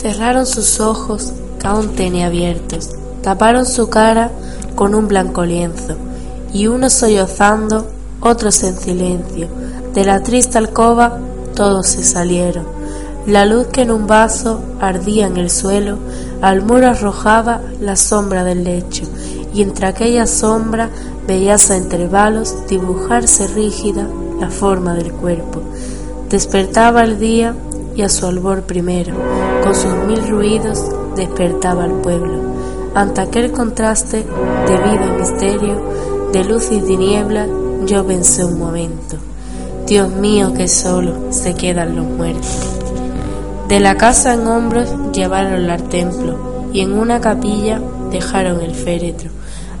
Cerraron sus ojos, que aún tenía abiertos, taparon su cara con un blanco lienzo, y unos sollozando, otros en silencio. De la triste alcoba todos se salieron. La luz que en un vaso ardía en el suelo, al muro arrojaba la sombra del lecho, y entre aquella sombra veías a intervalos dibujarse rígida la forma del cuerpo. Despertaba el día y a su albor primero, con sus mil ruidos, despertaba al pueblo. Ante aquel contraste de vida y misterio, de luz y tiniebla, yo pensé un momento. Dios mío, que solo se quedan los muertos. De la casa en hombros llevaronla al templo y en una capilla dejaron el féretro.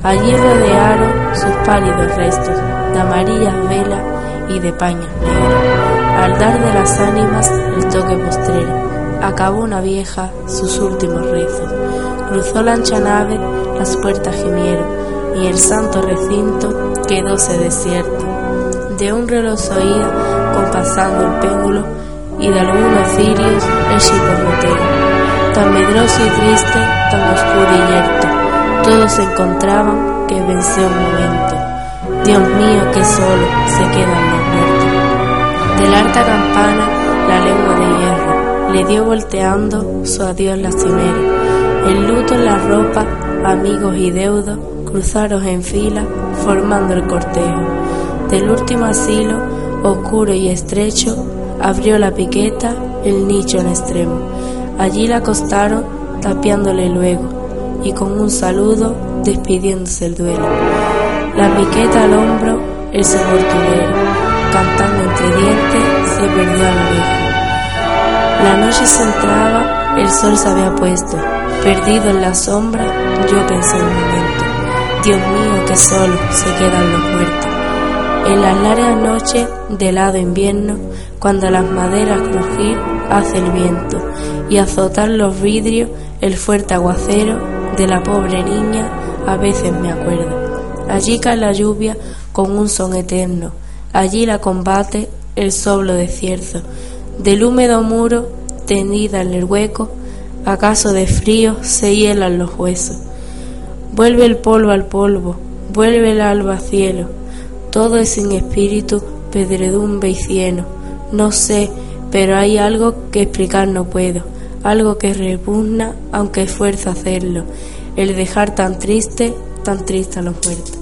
Allí rodearon sus pálidos restos de amarillas velas y de paños negros. Al dar de las ánimas el toque postrero, acabó una vieja sus últimos rezos. Cruzó la ancha nave, las puertas gimieron, y el santo recinto quedóse desierto. De un reloj oía, compasando el péndulo, y de algunos cirios el chicorroteo. Tan medroso y triste, tan oscuro y yerto, todos se encontraban que venció un momento. Dios mío, que solo se quedan los Del alta campana la lengua de hierro le dio volteando su adiós lastimero. El luto en la ropa, amigos y deudos cruzaron en fila formando el cortejo. Del último asilo, oscuro y estrecho, abrió la piqueta el nicho en extremo. Allí la acostaron tapiándole luego y con un saludo despidiéndose el duelo. La piqueta al hombro, el sepulturero cantando entre dientes, se perdió a lo lejos. La noche se entraba, el sol se había puesto, perdido en la sombra, yo pensé un momento, Dios mío, que solo se quedan los muertos. En las largas noches de helado invierno, cuando las maderas crujir hace el viento y azotar los vidrios el fuerte aguacero de la pobre niña, a veces me acuerdo. Allí cae la lluvia con un son eterno, Allí la combate el soplo de cierzo, del húmedo muro, tendida en el hueco, acaso de frío se hielan los huesos. Vuelve el polvo al polvo, vuelve el alba al cielo, todo es sin espíritu, pedredumbre y cieno. No sé, pero hay algo que explicar no puedo, algo que repugna, aunque esfuerzo hacerlo, el dejar tan triste, tan triste a los muertos.